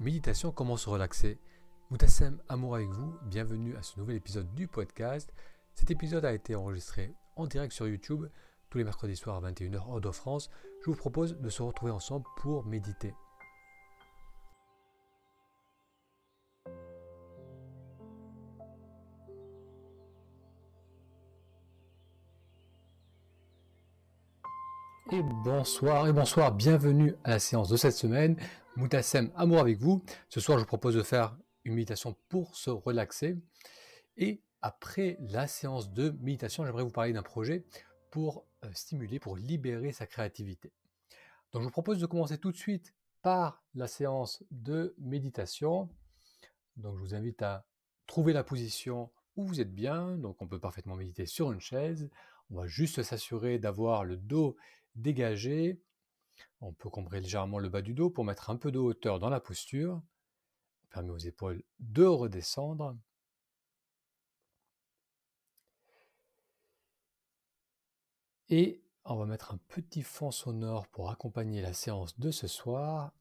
Méditation, comment se relaxer? Moutassem, amour avec vous, bienvenue à ce nouvel épisode du podcast. Cet épisode a été enregistré en direct sur YouTube tous les mercredis soirs à 21h hors de France. Je vous propose de se retrouver ensemble pour méditer. Et bonsoir et bonsoir, bienvenue à la séance de cette semaine. Moutassem, amour avec vous. Ce soir, je vous propose de faire une méditation pour se relaxer. Et après la séance de méditation, j'aimerais vous parler d'un projet pour euh, stimuler, pour libérer sa créativité. Donc, je vous propose de commencer tout de suite par la séance de méditation. Donc, je vous invite à trouver la position où vous êtes bien. Donc, on peut parfaitement méditer sur une chaise. On va juste s'assurer d'avoir le dos dégagé. On peut combrer légèrement le bas du dos pour mettre un peu de hauteur dans la posture. On permet aux épaules de redescendre. Et on va mettre un petit fond sonore pour accompagner la séance de ce soir.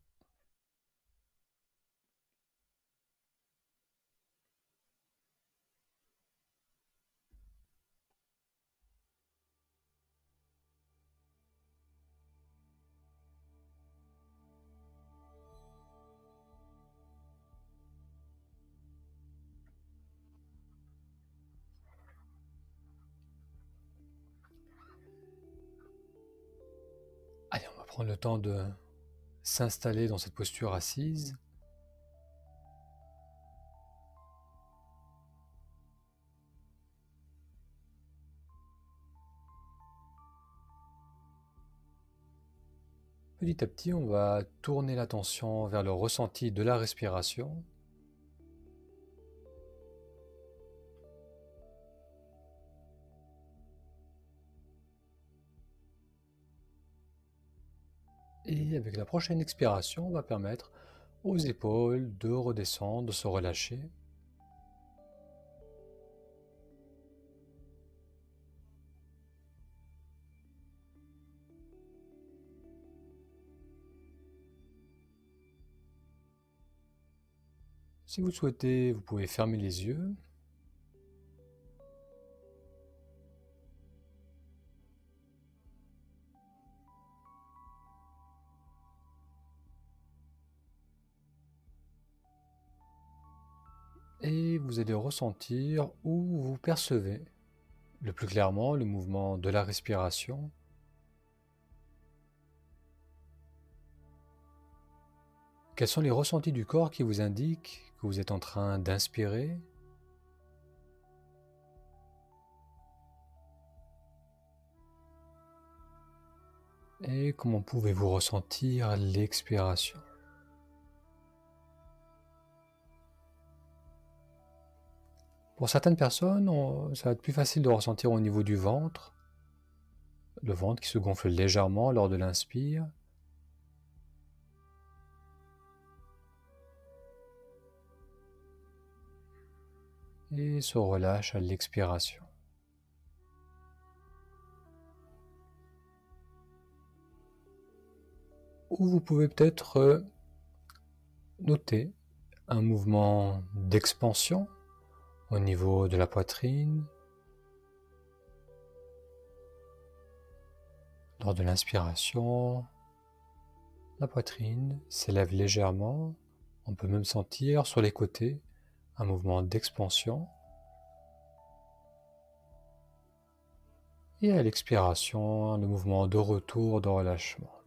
Prendre le temps de s'installer dans cette posture assise. Petit à petit, on va tourner l'attention vers le ressenti de la respiration. Avec la prochaine expiration, on va permettre aux épaules de redescendre, de se relâcher. Si vous souhaitez, vous pouvez fermer les yeux allez ressentir où vous percevez le plus clairement le mouvement de la respiration. Quels sont les ressentis du corps qui vous indiquent que vous êtes en train d'inspirer? Et comment pouvez-vous ressentir l'expiration? Pour certaines personnes, ça va être plus facile de ressentir au niveau du ventre, le ventre qui se gonfle légèrement lors de l'inspire. Et se relâche à l'expiration. Ou vous pouvez peut-être euh, noter un mouvement d'expansion au niveau de la poitrine. Lors de l'inspiration, la poitrine s'élève légèrement. On peut même sentir sur les côtés un mouvement d'expansion. Et à l'expiration, le mouvement de retour, de relâchement.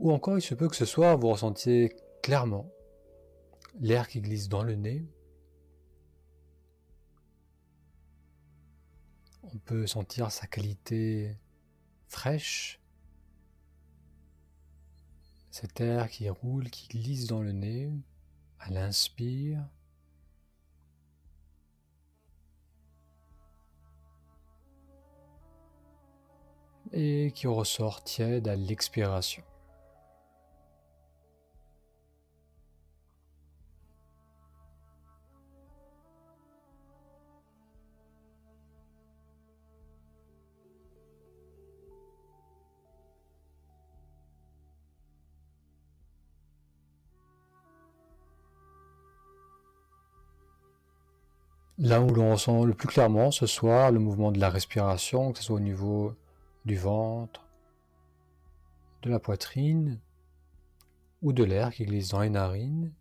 Ou encore, il se peut que ce soit, vous ressentiez clairement l'air qui glisse dans le nez. On peut sentir sa qualité fraîche. Cet air qui roule, qui glisse dans le nez à l'inspire. Et qui ressort tiède à l'expiration. Là où l'on ressent le plus clairement ce soir le mouvement de la respiration, que ce soit au niveau du ventre, de la poitrine ou de l'air qui glisse dans les narines.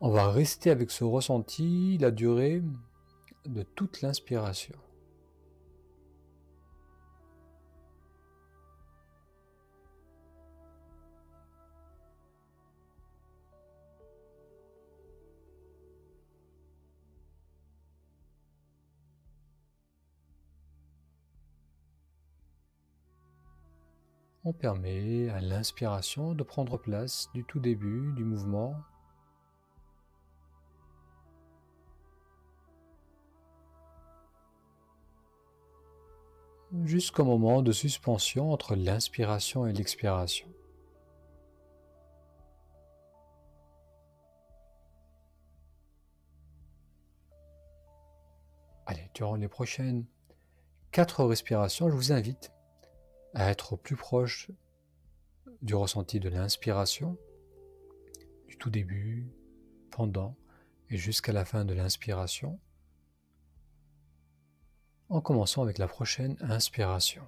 On va rester avec ce ressenti la durée de toute l'inspiration. Permet à l'inspiration de prendre place du tout début du mouvement jusqu'au moment de suspension entre l'inspiration et l'expiration. Allez, durant les prochaines quatre respirations, je vous invite à être au plus proche du ressenti de l'inspiration, du tout début, pendant et jusqu'à la fin de l'inspiration, en commençant avec la prochaine inspiration.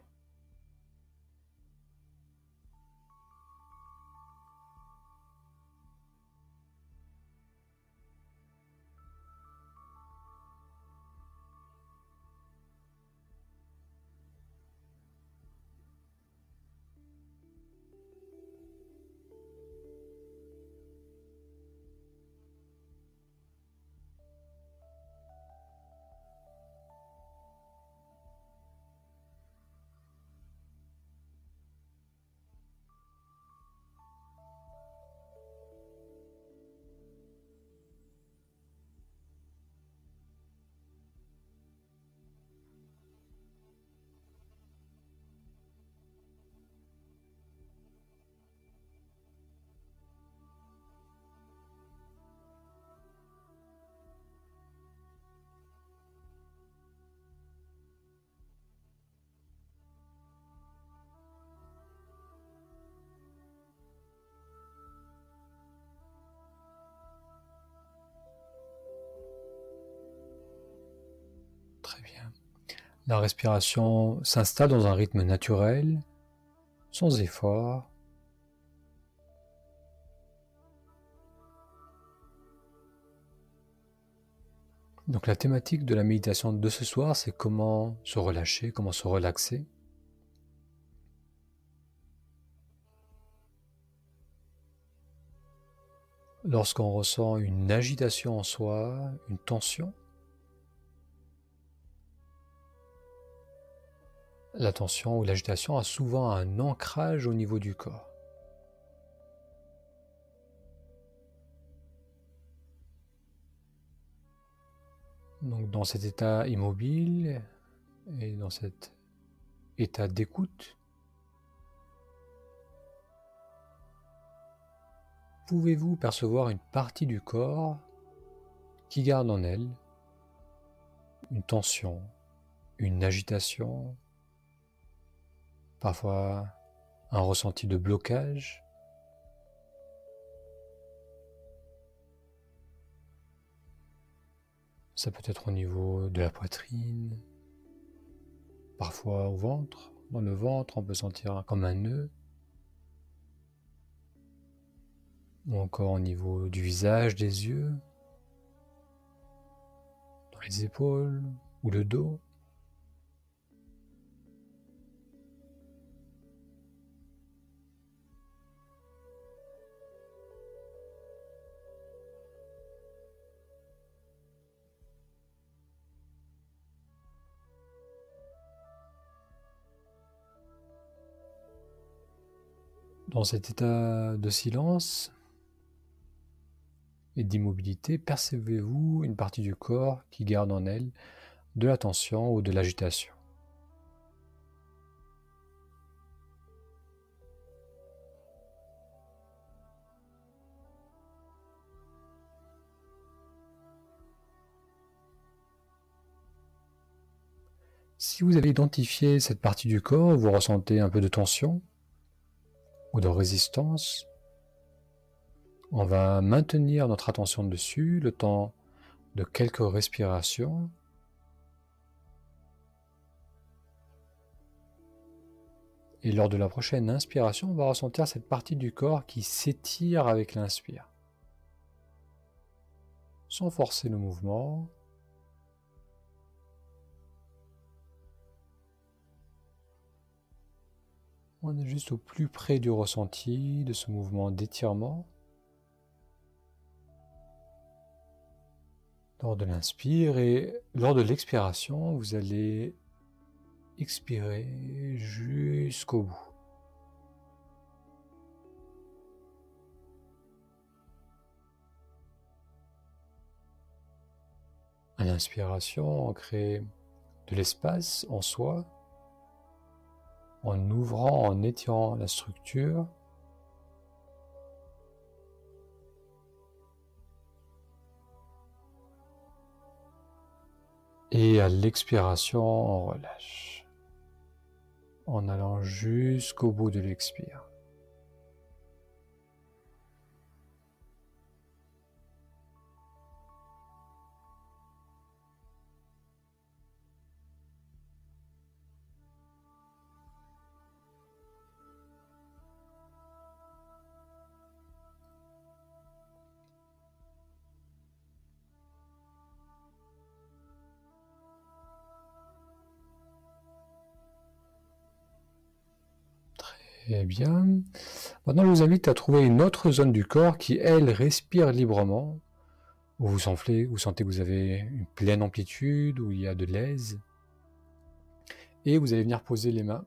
Très bien. La respiration s'installe dans un rythme naturel, sans effort. Donc la thématique de la méditation de ce soir, c'est comment se relâcher, comment se relaxer. Lorsqu'on ressent une agitation en soi, une tension, La tension ou l'agitation a souvent un ancrage au niveau du corps. Donc dans cet état immobile et dans cet état d'écoute, pouvez-vous percevoir une partie du corps qui garde en elle une tension, une agitation, parfois un ressenti de blocage. Ça peut être au niveau de la poitrine, parfois au ventre. Dans le ventre, on peut sentir comme un nœud. Ou encore au niveau du visage, des yeux, dans les épaules ou le dos. Dans cet état de silence et d'immobilité, percevez-vous une partie du corps qui garde en elle de la tension ou de l'agitation? Si vous avez identifié cette partie du corps, vous ressentez un peu de tension, ou de résistance, On va maintenir notre attention dessus le temps de quelques respirations. Et lors de la prochaine inspiration, on va ressentir cette partie du corps qui s'étire avec l'inspire. Sans forcer le mouvement. Juste au plus près du ressenti de ce mouvement d'étirement. Lors de l'inspire et lors de l'expiration, vous allez expirer jusqu'au bout. À l'inspiration, on crée de l'espace en soi en ouvrant, en étirant la structure. Et à l'expiration, on relâche en allant jusqu'au bout de l'expire. Eh bien. Maintenant, je vous invite à trouver une autre zone du corps qui, elle, respire librement, où vous, sentez, vous sentez que vous avez une pleine amplitude, où il y a de l'aise. Et vous allez venir poser les mains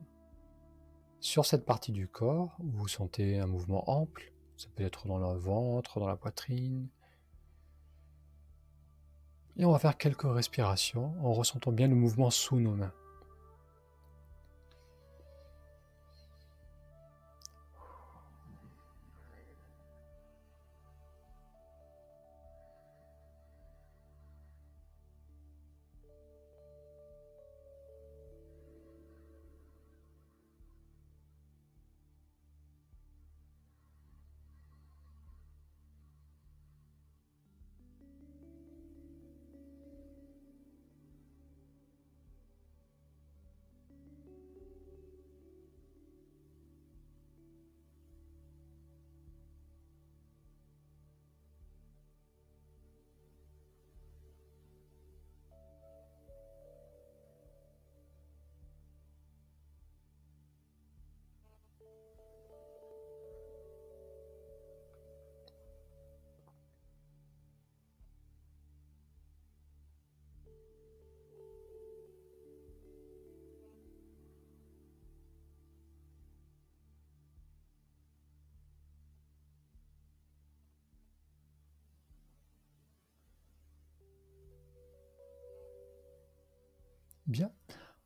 sur cette partie du corps où vous sentez un mouvement ample. Ça peut être dans le ventre, dans la poitrine. Et on va faire quelques respirations en ressentant bien le mouvement sous nos mains.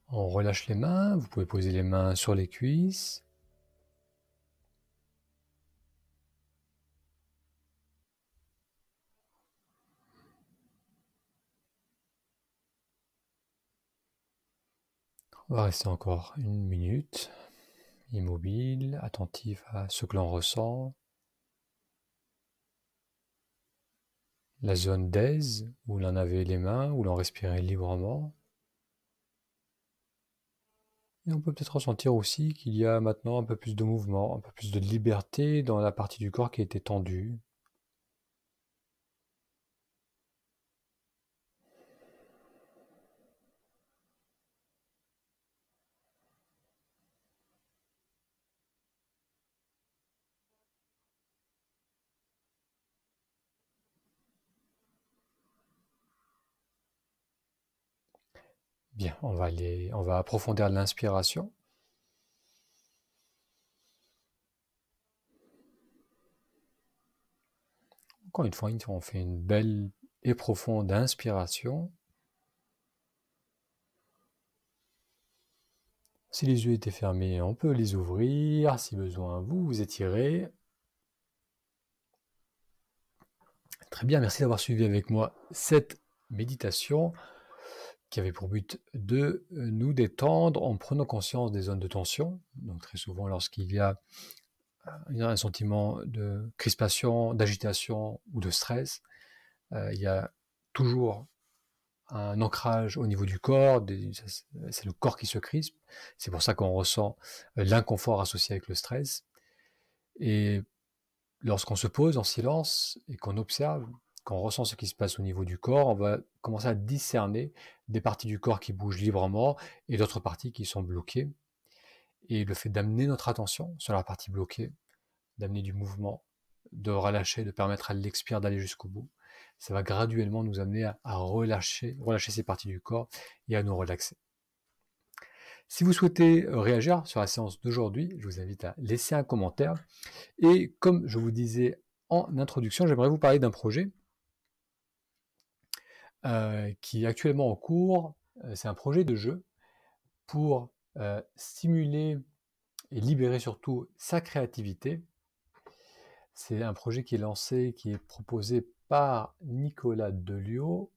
On relâche les mains. Vous pouvez poser les mains sur les cuisses. On va rester encore une minute, immobile, attentif à ce que l'on ressent. La zone d'aise où l'on avait les mains, où l'on respirait librement. Et on peut peut-être ressentir aussi qu'il y a maintenant un peu plus de mouvement, un peu plus de liberté dans la partie du corps qui était tendue. Bien, on va, aller, on va approfondir l'inspiration. Encore une fois, on fait une belle et profonde inspiration. Si les yeux étaient fermés, on peut les ouvrir. Si besoin, vous vous étirez. Très bien, merci d'avoir suivi avec moi cette méditation qui avait pour but de euh, nous détendre en prenant conscience des zones de tension. Donc très souvent lorsqu'il y a un sentiment de crispation, d'agitation ou de stress, il y a toujours un ancrage au niveau du corps, c'est le corps qui se crispe, c'est pour ça qu'on ressent l'inconfort associé avec le stress. Et lorsqu'on se pose en silence et qu'on observe, qu'on ressent ce qui se passe au niveau du corps, on va commencer à discerner des parties du corps qui bougent librement et d'autres parties qui sont bloquées. Et le fait d'amener notre attention sur la partie bloquée, d'amener du mouvement, de relâcher, de permettre à l'expire d'aller jusqu'au bout, ça va graduellement nous amener à, relâcher, relâcher ces parties du corps et à nous relaxer. Si vous souhaitez euh, réagir sur la séance d'aujourd'hui, je vous invite à laisser un commentaire. Et comme je vous disais en introduction, j'aimerais vous parler d'un projet euh, qui est actuellement en cours. Euh, c'est un projet de jeu pour stimuler et libérer surtout sa créativité. C'est un projet qui est lancé, qui est proposé par Nicolas Delio.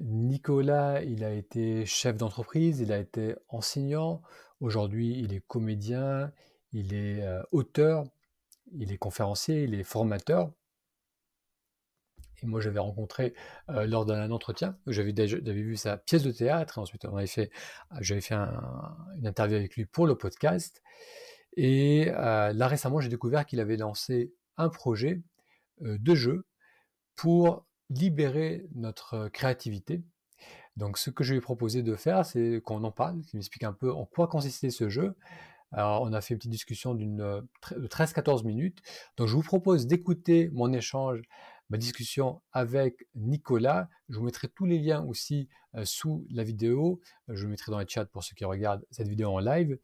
Nicolas, il a été chef d'entreprise, il a été enseignant, aujourd'hui il est comédien, il est euh, auteur, il est conférencier, il est formateur. Et moi, j'avais rencontré euh, lors d'un entretien, j'avais vu sa pièce de théâtre, ensuite avait fait, j'avais fait une interview avec lui pour le podcast. Et euh, là récemment, j'ai découvert qu'il avait lancé un projet euh, de jeu pour libérer notre créativité. Donc ce que je lui ai proposé de faire, c'est qu'on en parle, qu'il m'explique un peu en quoi consistait ce jeu. Alors on a fait une petite discussion d'une de 13-14 minutes. Donc je vous propose d'écouter mon échange ma discussion avec Nicolas. Je vous mettrai tous les liens aussi euh, sous la vidéo. Je vous mettrai dans le chat pour ceux qui regardent cette vidéo en live.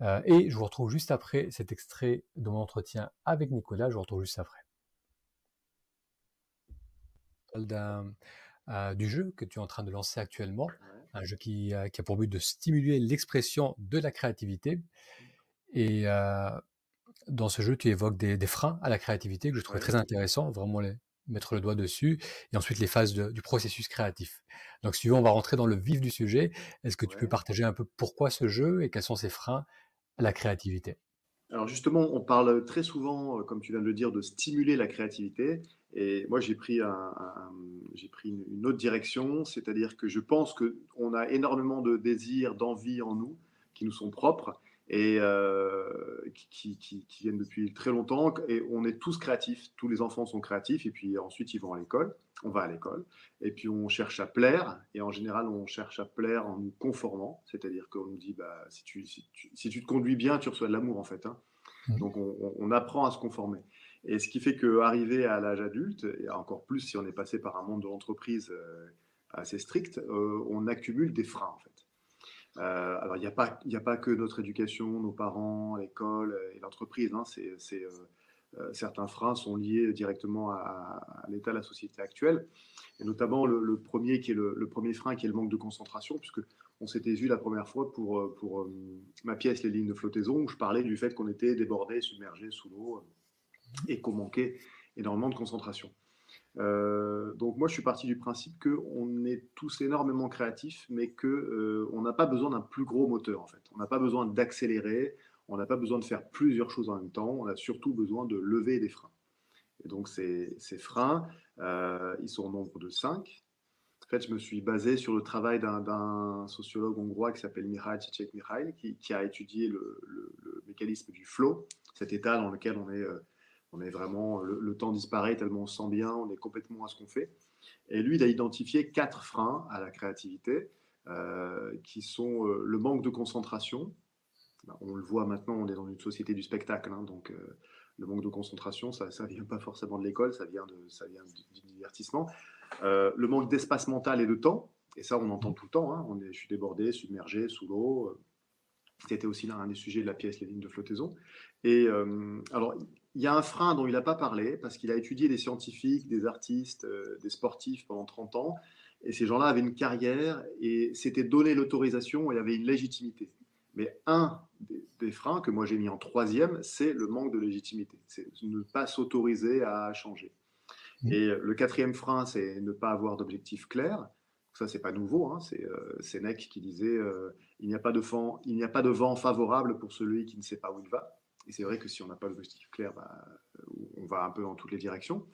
Euh, et je vous retrouve juste après cet extrait de mon entretien avec Nicolas. Je vous retrouve juste après. Euh, du jeu que tu es en train de lancer actuellement, un jeu qui, a pour but de stimuler l'expression de la créativité. Et dans ce jeu, tu évoques des, freins à la créativité que je trouvais très intéressant, vraiment les, mettre le doigt dessus, et ensuite les phases du processus créatif. Donc si tu veux, on va rentrer dans le vif du sujet. Est-ce que tu peux partager un peu pourquoi ce jeu et quels sont ses freins à la créativité? Alors justement, on parle très souvent, euh, comme tu viens de le dire, de stimuler la créativité. Et moi, j'ai pris, j'ai pris une, autre direction, c'est-à-dire que je pense qu'on a énormément de désirs, d'envie en nous, qui nous sont propres, et euh, qui, qui, viennent depuis très longtemps. Et on est tous créatifs, tous les enfants sont créatifs, et puis ensuite ils vont à l'école, on va à l'école, et puis on cherche à plaire, et en général on cherche à plaire en nous conformant, c'est-à-dire qu'on nous dit, bah, si, tu, si, tu, te conduis bien, tu reçois de l'amour en fait. Hein. Mmh. Donc on, apprend à se conformer. Et ce qui fait qu'arriver à l'âge adulte, et encore plus si on est passé par un monde de l'entreprise euh, assez strict, euh, on accumule des freins en fait. Euh, alors, il n'y a, pas, que notre éducation, nos parents, l'école et l'entreprise. Hein, c'est, euh, euh, certains freins sont liés directement à, l'état de la société actuelle. Et notamment le, premier, qui est le, premier frein, qui est le manque de concentration, puisque on s'était vu la première fois pour, pour ma pièce Les lignes de flottaison, où je parlais du fait qu'on était débordé, submergé sous l'eau et qu'on manquait énormément de concentration. Euh, donc moi, je suis parti du principe qu'on est tous énormément créatifs, mais qu'on euh, n'a pas besoin d'un plus gros moteur en fait. On n'a pas besoin d'accélérer, on n'a pas besoin de faire plusieurs choses en même temps. On a surtout besoin de lever des freins. Et donc ces, freins, euh, ils sont au nombre de cinq. En fait, je me suis basé sur le travail d'un sociologue hongrois qui s'appelle Mihaly Csikszentmihalyi, qui, a étudié le, mécanisme du flow, cet état dans lequel on est on est vraiment, le, temps disparaît tellement on se sent bien, on est complètement à ce qu'on fait. Et lui, il a identifié quatre freins à la créativité, euh, qui sont euh, le manque de concentration. Ben, on le voit maintenant, on est dans une société du spectacle, hein, donc euh, le manque de concentration, ça ne vient pas forcément de l'école, ça vient, de, ça vient du divertissement. le manque d'espace mental et de temps, et ça on entend tout le temps, hein, on est, je suis débordé, submergé, sous l'eau. C'était aussi l'un des sujets de la pièce Les lignes de flottaison. Et alors, il y a un frein dont il n'a pas parlé, parce qu'il a étudié des scientifiques, des artistes, euh, des sportifs pendant 30 ans, et ces gens-là avaient une carrière, et c'était donner l'autorisation, et il y avait une légitimité. Mais un des, freins que moi j'ai mis en troisième, c'est le manque de légitimité, c'est ne pas s'autoriser à changer. Mmh. Et le quatrième frein, c'est ne pas avoir d'objectif clair. Ça, c'est pas nouveau. Hein. C'est euh, Sénèque qui disait euh, il n'y a pas de vent, il n'y a pas de vent favorable pour celui qui ne sait pas où il va. Et c'est vrai que si on n'a pas d'objectif clair, bah, on va un peu dans toutes les directions.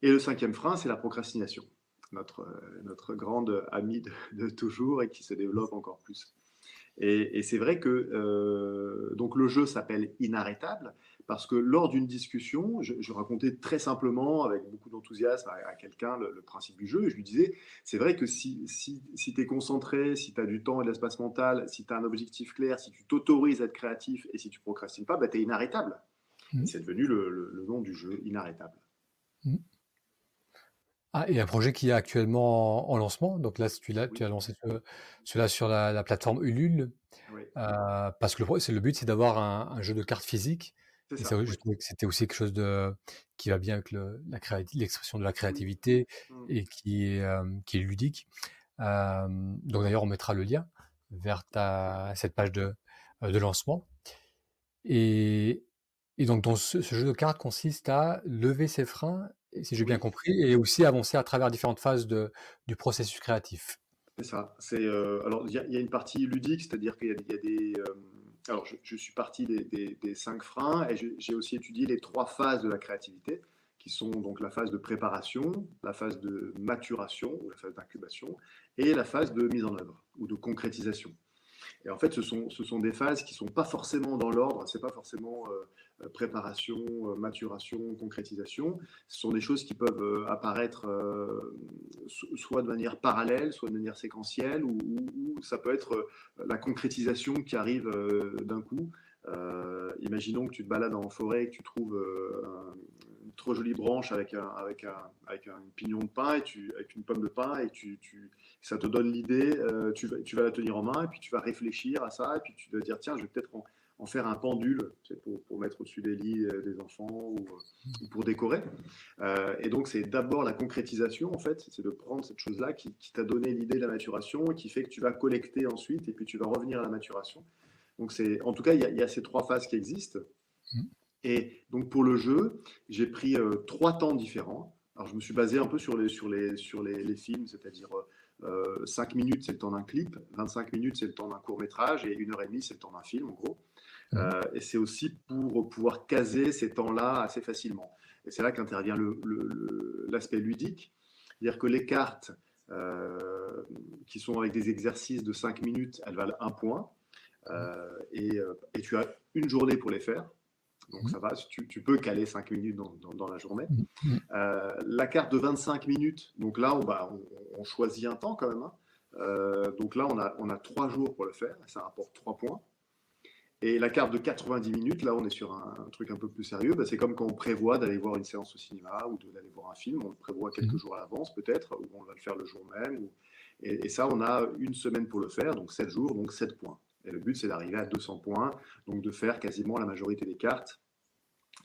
Et le cinquième frein, c'est la procrastination, notre, notre grande amie de, toujours et qui se développe encore plus. Et, c'est vrai que euh, donc le jeu s'appelle Inarrêtable parce que lors d'une discussion, je, racontais très simplement, avec beaucoup d'enthousiasme à, quelqu'un le, principe du jeu, et je lui disais, c'est vrai que si, si, si tu es concentré, si tu as du temps et de l'espace mental, si tu as un objectif clair, si tu t'autorises à être créatif et si tu procrastines pas, bah, tu es inarrêtable. Mmh. C'est devenu le, nom du jeu, Inarrêtable. Mmh. Ah, et un projet qui est actuellement en, lancement. Donc là, tu, tu as lancé cela sur la, plateforme Ulule. Euh, parce que le, but, c'est d'avoir un, jeu de cartes physique. Et ça, je trouvais que c'était aussi quelque chose de, qui va bien avec le, l'expression de la créativité mmh. et qui est, euh, qui est ludique. Euh, donc d'ailleurs, on mettra le lien vers ta, cette page de, de lancement. Et, et donc, dans ce, jeu de cartes consiste à lever ses freins si j'ai bien compris, et aussi avancer à travers différentes phases de, du processus créatif. C'est ça. C'est euh, alors il y, a une partie ludique, c'est-à-dire qu'il y, a des. Alors je, suis parti des, cinq freins et j'ai aussi étudié les trois phases de la créativité, qui sont donc la phase de préparation, la phase de maturation ou la phase d'incubation, et la phase de mise en œuvre ou de concrétisation. Et en fait, ce sont, ce sont des phases qui ne sont pas forcément dans l'ordre, c'est pas forcément euh, euh, préparation, euh, maturation, concrétisation. Ce sont des choses qui peuvent apparaître soit de manière parallèle, soit de manière séquentielle, ou, ça peut être la concrétisation qui arrive d'un coup. imaginons que tu te balades en forêt et que tu trouves trop jolie branche avec un, avec un, avec un pignon de pain et tu, avec une pomme de pain et tu, tu ça te donne l'idée, tu, vas, tu vas la tenir en main et puis tu vas réfléchir à ça et puis tu vas dire tiens je vais peut-être en faire un pendule pour, pour, mettre au-dessus des lits euh, des enfants ou, euh, pour décorer. Euh, et donc, c'est d'abord la concrétisation, en fait, c'est de prendre cette chose-là qui, t'a donné l'idée de la maturation et qui fait que tu vas collecter ensuite et puis tu vas revenir à la maturation. Donc, c'est, en tout cas, il y, a ces trois phases qui existent. Mmh. Et donc, pour le jeu, j'ai pris trois temps différents. Alors, je me suis basé un peu sur les, sur les, sur les, les films, c'est-à-dire 5 minutes, c'est le temps d'un clip, 25 minutes, c'est le temps d'un court métrage, et 1 heure et demie, c'est le temps d'un film, en gros. Euh, et c'est aussi pour pouvoir caser ces temps-là assez facilement. Et c'est là qu'intervient l'aspect ludique. C'est-à-dire que les cartes euh, qui sont avec des exercices de 5 minutes, elles valent un point. Euh, et, et, tu as une journée pour les faire. Donc ça va, tu, tu peux caler 5 minutes dans, dans, la journée. la carte de 25 minutes, donc là, on, va, on, choisit un temps quand même. Hein. donc là, on a, on a 3 jours pour le faire. Ça rapporte 3 points. Et la carte de 90 minutes, là on est sur un, truc un peu plus sérieux, bah, c'est comme quand on prévoit d'aller voir une séance au cinéma ou d'aller voir un film, on le prévoit quelques jours à l'avance peut-être, ou on va le faire le jour même. Et, ça, on a une semaine pour le faire, donc 7 jours, donc 7 points. Et le but, c'est d'arriver à 200 points, donc de faire quasiment la majorité des cartes.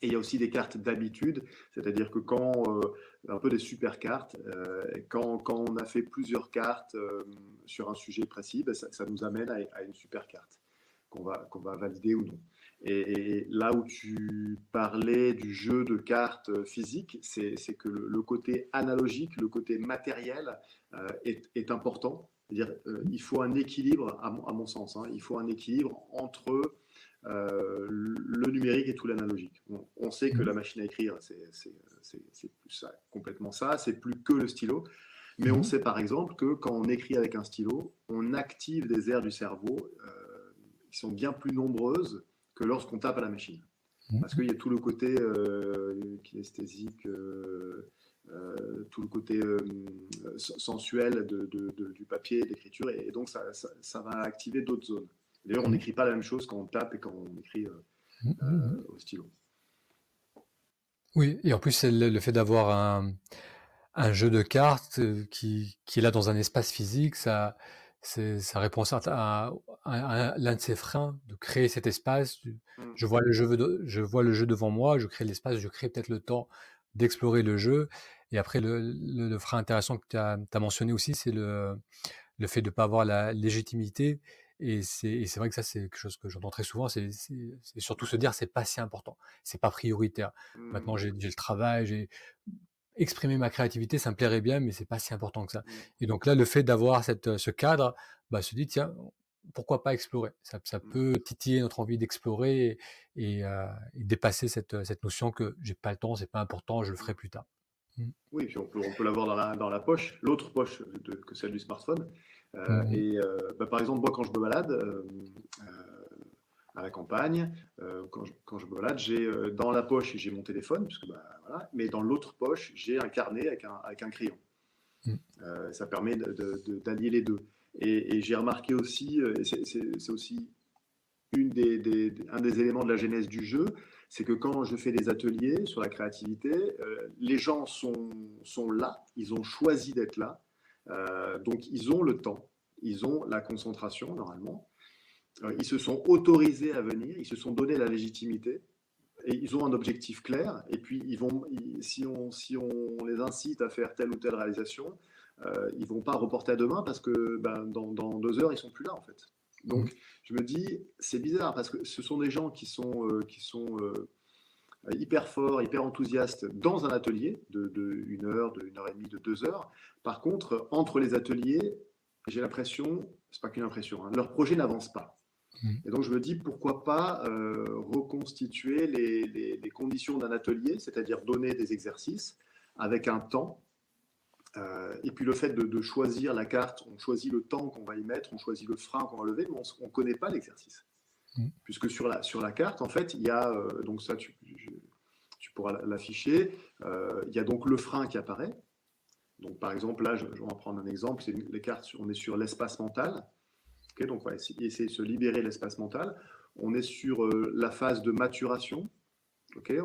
Et il y a aussi des cartes d'habitude, c'est-à-dire que quand, euh, un peu des super cartes, euh, quand, quand, on a fait plusieurs cartes euh, sur un sujet précis, bah, ça, nous amène à une super carte qu'on va, qu'on va valider ou non. Et, là où tu parlais du jeu de cartes physique, c'est, que le, côté analogique, le côté matériel est, est, important. C'est-à-dire, euh, il faut un équilibre, à mon, sens, hein. il faut un équilibre entre euh, le numérique et tout l'analogique. On, sait que la machine à écrire, c'est, complètement ça, c'est plus que le stylo. Mais on mhm. sait par exemple que quand on écrit avec un stylo, on active des aires du cerveau qui sont bien plus nombreuses que lorsqu'on tape à la machine. Mmh. Parce qu'il y a tout le côté euh, kinesthésique, euh, euh, tout le côté sensuel de, du papier et de l'écriture, et, donc ça, ça, va activer d'autres zones. D'ailleurs, on mmh. n'écrit pas la même chose quand on tape et quand on écrit mmh, au stylo. Oui, et en plus, le, fait d'avoir un, un, jeu de cartes qui, qui, est là dans un espace physique, ça, ça répond à, l'un de ses freins, de créer cet espace. Mmh. Je vois, le jeu, je vois le jeu devant moi, je crée l'espace, je crée peut-être le temps d'explorer le jeu. Et après, le, frein intéressant que tu as, mentionné aussi, c'est le, le fait de ne pas avoir la légitimité. Et c'est vrai que ça, c'est quelque chose que j'entends très souvent. C'est surtout se dire, c'est pas si important, c'est pas prioritaire. Maintenant, mmh. j'ai le travail, j'ai exprimer ma créativité, ça me plairait bien, mais c'est pas si important que ça. Et donc là, le fait d'avoir cette, ce cadre, bah, se dit, tiens, pourquoi pas explorer? Ça, ça, mmh. peut titiller notre envie d'explorer et, dépasser cette, cette notion que j'ai pas le temps, c'est pas important, je le ferai plus tard. Mmh. Oui, puis on peut, on peut l'avoir dans la, dans la poche, l'autre poche que celle du smartphone. Euh, mmh. Et euh, bah, par exemple, moi, quand je me balade euh, à la campagne, quand je, quand, je, me balade, j'ai dans la poche j'ai mon téléphone, puisque, bah, voilà, mais dans l'autre poche, j'ai un carnet avec un, avec un crayon. ça permet d'allier les deux. Et, j'ai remarqué aussi, c'est aussi une des, un des éléments de la genèse du jeu, c'est que quand je fais des ateliers sur la créativité, euh, les gens sont, sont là, ils ont choisi d'être là, euh, donc ils ont le temps, ils ont la concentration normalement, euh, ils se sont autorisés à venir, ils se sont donné la légitimité, et ils ont un objectif clair, et puis ils vont, si, on, si on les incite à faire telle ou telle réalisation, ils vont pas reporter à demain parce que ben, dans, dans deux heures, ils sont plus là en fait. Donc, mmh. je me dis, c'est bizarre parce que ce sont des gens qui sont, euh, qui sont euh, hyper forts, hyper enthousiastes dans un atelier de, de, une heure, de une heure et demie, de deux heures. Par contre, entre les ateliers, j'ai l'impression, c'est pas qu'une impression, hein, leur projet n'avance pas. Mmh. Et donc, je me dis, pourquoi pas euh, reconstituer les, les, les conditions d'un atelier, c'est-à-dire donner des exercices avec un temps et puis le fait de, choisir la carte, on choisit le temps qu'on va y mettre, on choisit le frein qu'on va lever, mais on ne connaît pas l'exercice. Mm. Puisque sur la, sur la carte, en fait, il y a, euh, donc ça tu, tu pourras l'afficher, euh, il y a donc le frein qui apparaît. Donc par exemple, là, je, vais en prendre un exemple, c'est les cartes, on est sur l'espace mental. donc on va essayer, de se libérer l'espace mental. On est sur la phase de maturation. et,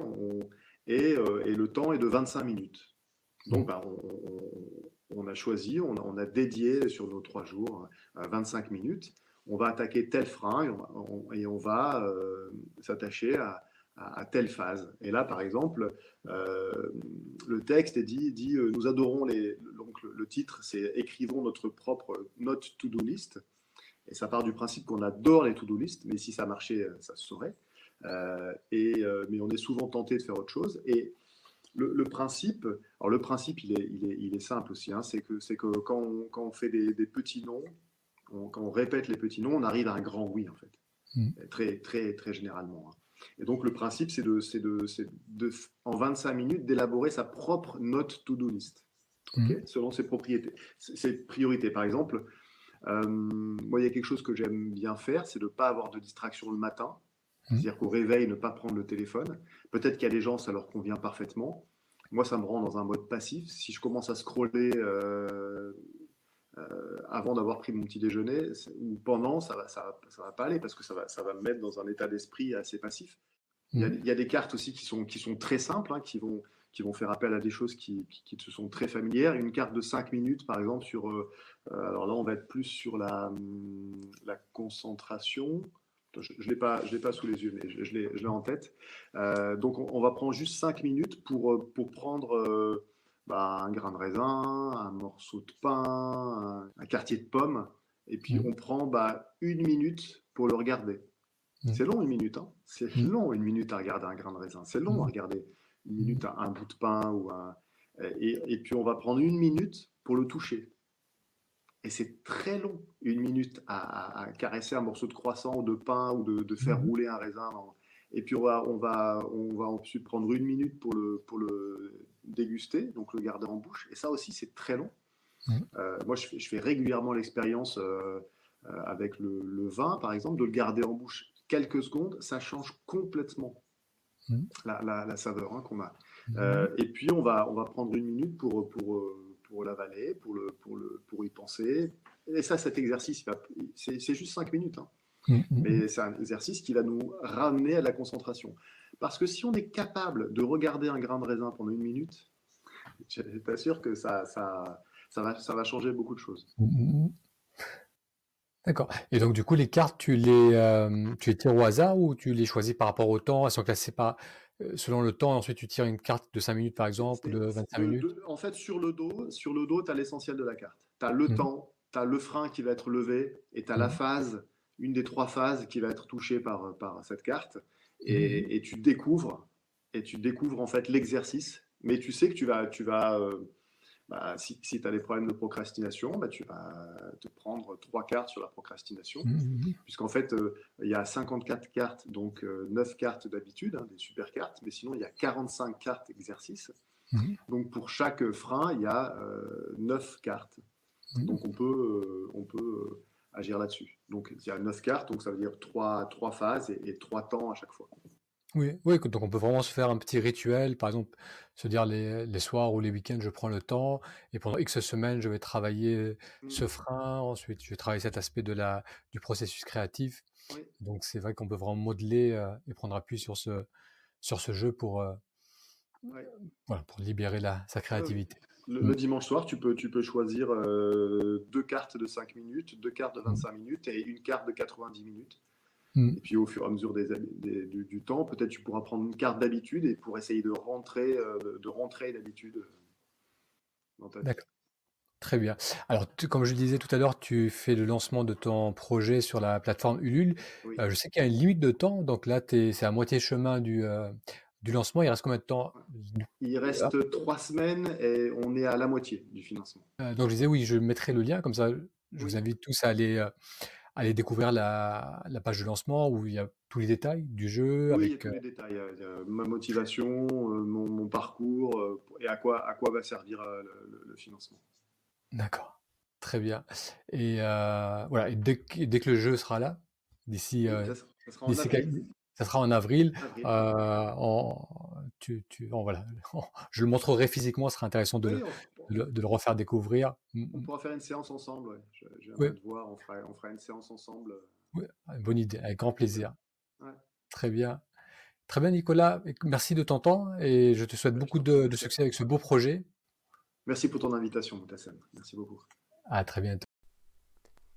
et le temps est de 25 minutes. Donc, bah, on, a choisi, on a, dédié sur nos trois jours 25 euh, minutes. On va attaquer tel frein et on, va euh, s'attacher à, telle phase. Et là, par exemple, euh, le texte est dit, dit nous adorons les. Donc, le, titre, c'est Écrivons notre propre note to-do list. Et ça part du principe qu'on adore les to-do list, mais si ça marchait, ça se saurait. et, mais on est souvent tenté de faire autre chose. Et le, principe, alors le principe, il est, il est, simple aussi. Hein, c'est que, c'est que quand on, quand on fait des, petits noms, quand on répète les petits noms, on arrive à un grand oui en fait, mm. très, très, très généralement. Hein. Et donc le principe, c'est de, c'est de, de, en 25 minutes, d'élaborer sa propre note to-do list, mm. selon ses propriétés, ses priorités. Par exemple, euh, moi, il y a quelque chose que j'aime bien faire, c'est de ne pas avoir de distraction le matin. Mmh. C'est-à-dire qu'au réveil, ne pas prendre le téléphone. Peut-être qu'il y a des gens, ça leur convient parfaitement. Moi, ça me rend dans un mode passif. Si je commence à scroller euh, euh, avant d'avoir pris mon petit déjeuner ou pendant, ça va, ça, ça va pas aller parce que ça va, ça va me mettre dans un état d'esprit assez passif. Il y, a, mmh. des cartes aussi qui sont, qui sont très simples, hein, qui, vont, qui vont faire appel à des choses qui, qui, se sont très familières. Une carte de 5 minutes, par exemple, sur. Euh, alors là, on va être plus sur la, hum, la concentration je ne l'ai pas, pas sous les yeux, mais je, je l'ai en tête. Euh, donc, on, va prendre juste 5 minutes pour, euh, pour prendre euh, bah, un grain de raisin, un morceau de pain, un, quartier de pomme, et puis mmh. on prend bah, une minute pour le regarder. Mmh. C'est long une minute, hein c'est mmh. long une minute à regarder un grain de raisin, c'est long à regarder une minute un, un bout de pain ou un... Et, et puis on va prendre une minute pour le toucher. Et c'est très long, une minute, à, caresser un morceau de croissant ou de pain ou de, faire mmh rouler un raisin. Et puis on va, on, va, on va ensuite prendre une minute pour le, pour le déguster, donc le garder en bouche. Et ça aussi, c'est très long. Mmh. Euh, moi, je fais, je fais régulièrement l'expérience euh, euh, avec le, vin, par exemple, de le garder en bouche quelques secondes. Ça change complètement mmh. la, la, saveur hein, qu'on a. et puis, on va, on va prendre une minute pour, pour pour l'avaler, pour, le, pour, le, pour y penser. Et ça, cet exercice, c'est juste cinq minutes. Hein. Mm, mm, Mais mm. c'est un exercice qui va nous ramener à la concentration. Parce que si on est capable de regarder un grain de raisin pendant une minute, je t'assure que ça, ça, ça, va, ça va changer beaucoup de choses. D'accord. Et donc, du coup, les cartes, tu les, euh, tu les tires au hasard ou tu les choisis par rapport au temps Elles sont classées euh, selon le temps, ensuite tu tires une carte de 5 minutes par exemple, de 25 minutes En fait, sur le dos, sur le dos tu as l'essentiel de la carte. Tu as le mmh. temps, tu as le frein qui va être levé et tu as la mmh. phase, une des trois phases qui va être touchée par, par cette carte. Et, mmh. et tu découvres et tu découvres en fait l'exercice mais tu sais que tu vas, tu vas bah, si, tu as des problèmes de procrastination, bah, tu vas te prendre trois cartes sur la procrastination, mmh, mmh, mmh. puisqu'en fait, euh, il y a 54 cartes, donc 9 euh, cartes d'habitude, hein, des super cartes, mais sinon, il y a 45 cartes exercices. Donc, pour chaque frein, il y a 9 euh, cartes. Donc, on peut, on peut agir là-dessus. Donc, il y a 9 cartes, donc ça veut dire 3, trois phases et, et 3 temps à chaque fois. Oui, oui, donc on peut vraiment se faire un petit rituel, par exemple, se dire les, les soirs ou les week-ends, je prends le temps, et pendant X semaines, je vais travailler ce mmh. frein, ensuite, je vais travailler cet aspect de la, du processus créatif. Donc, c'est vrai qu'on peut vraiment modeler euh, et prendre appui sur ce, sur ce jeu pour, euh, voilà, pour libérer la, sa créativité. Le, mmh. dimanche soir, tu peux, tu peux choisir euh, deux cartes de 5 minutes, deux cartes de 25 mmh. minutes et une carte de 90 minutes. Mm. Et puis au fur et à mesure des, du, temps, peut-être tu pourras prendre une carte d'habitude et pour essayer de rentrer, euh, de rentrer d'habitude euh, dans ta D'accord. Très bien. Alors, comme je le disais tout à l'heure, tu fais le lancement de ton projet sur la plateforme Ulule. Euh, je sais qu'il y a une limite de temps, donc là, c'est à moitié chemin du, du lancement. Il reste combien de temps? Il reste trois semaines et on est à la moitié du financement. donc, je disais, oui, je mettrai le lien, comme ça, je vous invite tous à aller aller découvrir la, page de lancement où il y a tous les détails du jeu. Oui, il y a tous les détails. ma motivation, euh, mon, parcours euh, et à quoi, à quoi va servir euh, le, financement. D'accord, très bien. Et voilà, et dès, que le jeu sera là, d'ici. ça, sera en avril. en, tu, tu, voilà, je le montrerai physiquement, ce sera intéressant de, de, le refaire découvrir. On pourra faire une séance ensemble. Ouais. voir, on fera, on fera, une séance ensemble. Oui, bonne idée, avec grand plaisir. Très bien. Très bien, Nicolas. Merci de ton temps et je te souhaite bah, beaucoup de, succès avec ce beau projet. Merci pour ton invitation, Moutassem. Merci beaucoup. À très bientôt.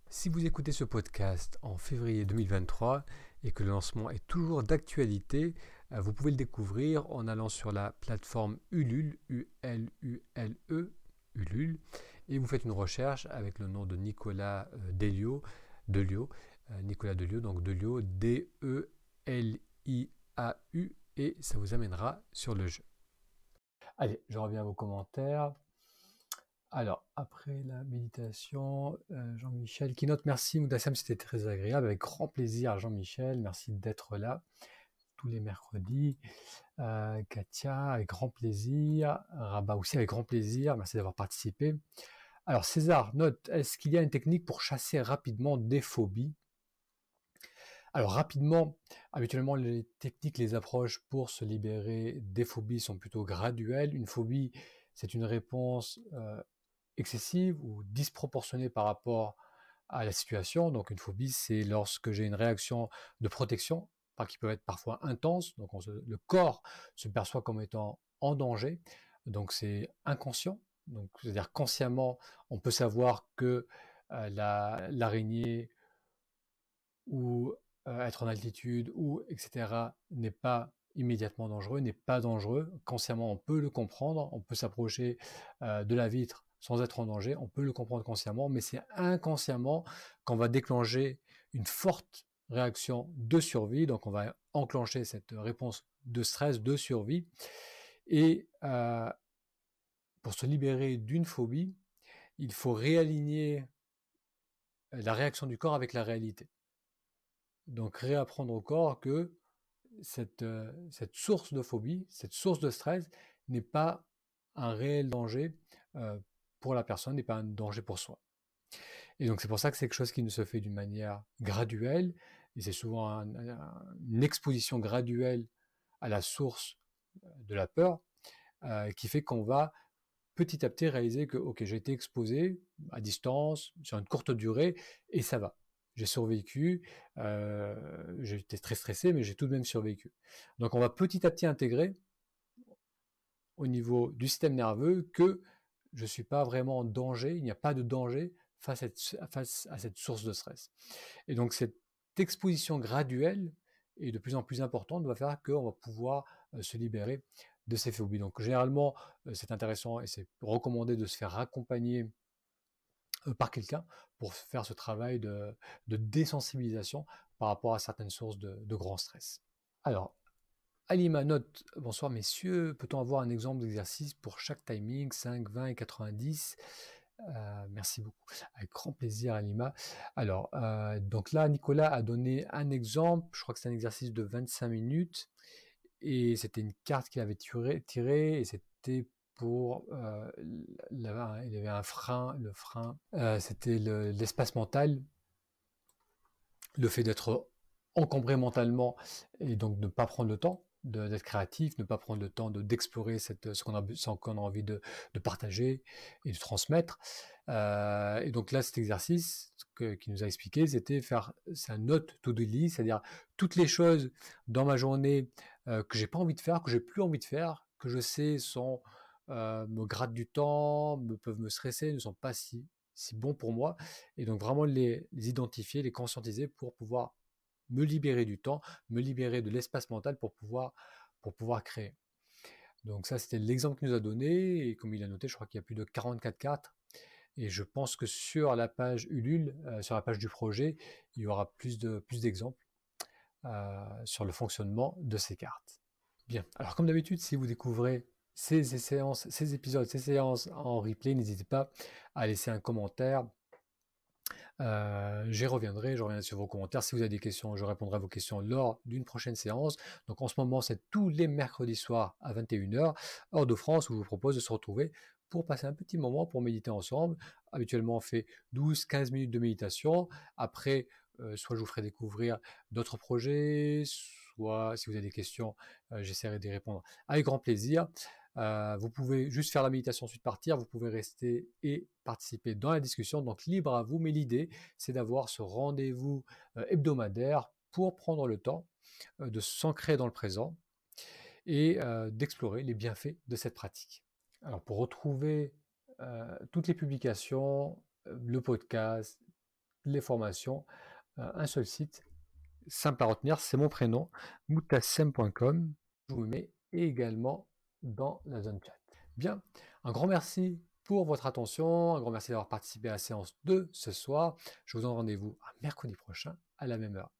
Si vous écoutez ce podcast en février 2023 et que le lancement est toujours d'actualité, euh, vous pouvez le découvrir en allant sur la plateforme Ulule, U-L-U-L-E, Ulule, et vous faites une recherche avec le nom de Nicolas euh, Delio, Delio euh, Nicolas Delio, donc Delio, D-E-L-I-A-U, et ça vous amènera sur le jeu. Allez, je reviens à vos commentaires. Alors, après la méditation, Jean-Michel qui note merci Moudassam, c'était très agréable, avec grand plaisir Jean-Michel, merci d'être là tous les mercredis. Euh, Katia, avec grand plaisir. Rabat aussi, avec grand plaisir. Merci d'avoir participé. Alors, César, note, est-ce qu'il y a une technique pour chasser rapidement des phobies? Alors rapidement, habituellement les techniques, les approches pour se libérer des phobies sont plutôt graduelles. Une phobie, c'est une réponse euh, excessive ou disproportionnée par rapport à la situation. Donc une phobie, c'est lorsque j'ai une réaction de protection qui peuvent être parfois intenses. Donc le corps se perçoit comme étant en danger. Donc c'est inconscient. Donc c'est-à-dire consciemment, on peut savoir que euh, l'araignée ou euh, être en altitude ou etc. n'est pas immédiatement dangereux, n'est pas dangereux. Consciemment, on peut le comprendre. On peut s'approcher euh, de la vitre sans être en danger. On peut le comprendre consciemment, mais c'est inconsciemment qu'on va déclencher une forte réaction de survie. Donc on va enclencher cette réponse de stress, de survie. Et euh, pour se libérer d'une phobie, il faut réaligner la réaction du corps avec la réalité. Donc réapprendre au corps que cette, euh, source de phobie, cette source de stress n'est pas un réel danger euh, pour la personne, n'est pas un danger pour soi. Et donc c'est pour ça que c'est quelque chose qui ne se fait d'une manière graduelle, et c'est souvent une exposition graduelle à la source euh, de la peur, euh, qui fait qu'on va petit à petit réaliser que ok j'ai été exposé à distance sur une courte durée et ça va. J'ai survécu, euh, été très stressé, mais j'ai tout de même survécu. Donc on va petit à petit intégrer au niveau du système nerveux que je ne suis pas vraiment en danger, il n'y a pas de danger face à, cette, source de stress. Et donc cette exposition graduelle et de plus en plus importante va faire qu'on va pouvoir euh, se libérer de ces phobies. Donc généralement, euh, c'est intéressant et c'est recommandé de se faire accompagner euh, par quelqu'un pour faire ce travail de, désensibilisation par rapport à certaines sources de, de grand stress. Alors, Alima note, bonsoir messieurs, peut-on avoir un exemple d'exercice pour chaque timing, 5, 20 et 90 euh, merci beaucoup. Avec grand plaisir, Alima. Alors, euh, donc là, Nicolas a donné un exemple. Je crois que c'est un exercice de 25 minutes. Et c'était une carte qu'il avait tirée, et c'était pour euh, il y avait un frein le frein c'était l'espace mental le fait d'être encombré mentalement et donc ne pas prendre le temps d'être créatif, ne pas prendre le temps d'explorer ce qu'on a, a, envie de, partager et de transmettre. Euh, et donc là, cet exercice qu'il nous a expliqué, c'était faire un note to do list, c'est-à-dire toutes les choses dans ma journée euh, que j'ai pas envie de faire, que j'ai plus envie de faire, que je sais sont euh, me grattent du temps, me peuvent me stresser, ne sont pas si si bons pour moi, et donc vraiment les identifier, les conscientiser pour pouvoir me libérer du temps, me libérer de l'espace mental pour pouvoir, créer. Donc ça, c'était l'exemple qu'il nous a donné, et comme il a noté, je crois qu'il y a plus de 44 cartes, et je pense que sur la page Ulule, euh, sur la page du projet, il y aura plus d'exemples euh, sur le fonctionnement de ces cartes. Bien, alors comme d'habitude, si vous découvrez ces séances, ces épisodes, ces séances en replay, n'hésitez pas à laisser un commentaire, euh, j'y reviendrai, je reviendrai sur vos commentaires. Si vous avez des questions, je répondrai à vos questions lors d'une prochaine séance. Donc en ce moment, c'est tous les mercredis soirs à 21h, hors de France, où je vous propose de se retrouver pour passer un petit moment pour méditer ensemble. Habituellement, on fait 12-15 minutes de méditation. Après, euh, soit je vous ferai découvrir d'autres projets, soit si vous avez des questions, euh, j'essaierai d'y répondre avec grand plaisir. Euh, vous pouvez juste faire la méditation ensuite partir, vous pouvez rester et participer dans la discussion, donc libre à vous, mais l'idée c'est d'avoir ce rendez-vous euh, hebdomadaire pour prendre le temps euh, de s'ancrer dans le présent et d'explorer les bienfaits de cette pratique. Alors pour retrouver toutes les publications, le podcast, les formations, un seul site, simple à retenir, c'est mon prénom, moutassem.com. Je vous mets également dans la zone chat. Bien, un grand merci pour votre attention, un grand merci d'avoir participé à la séance de ce soir. Je vous donne rendez-vous mercredi prochain à la même heure.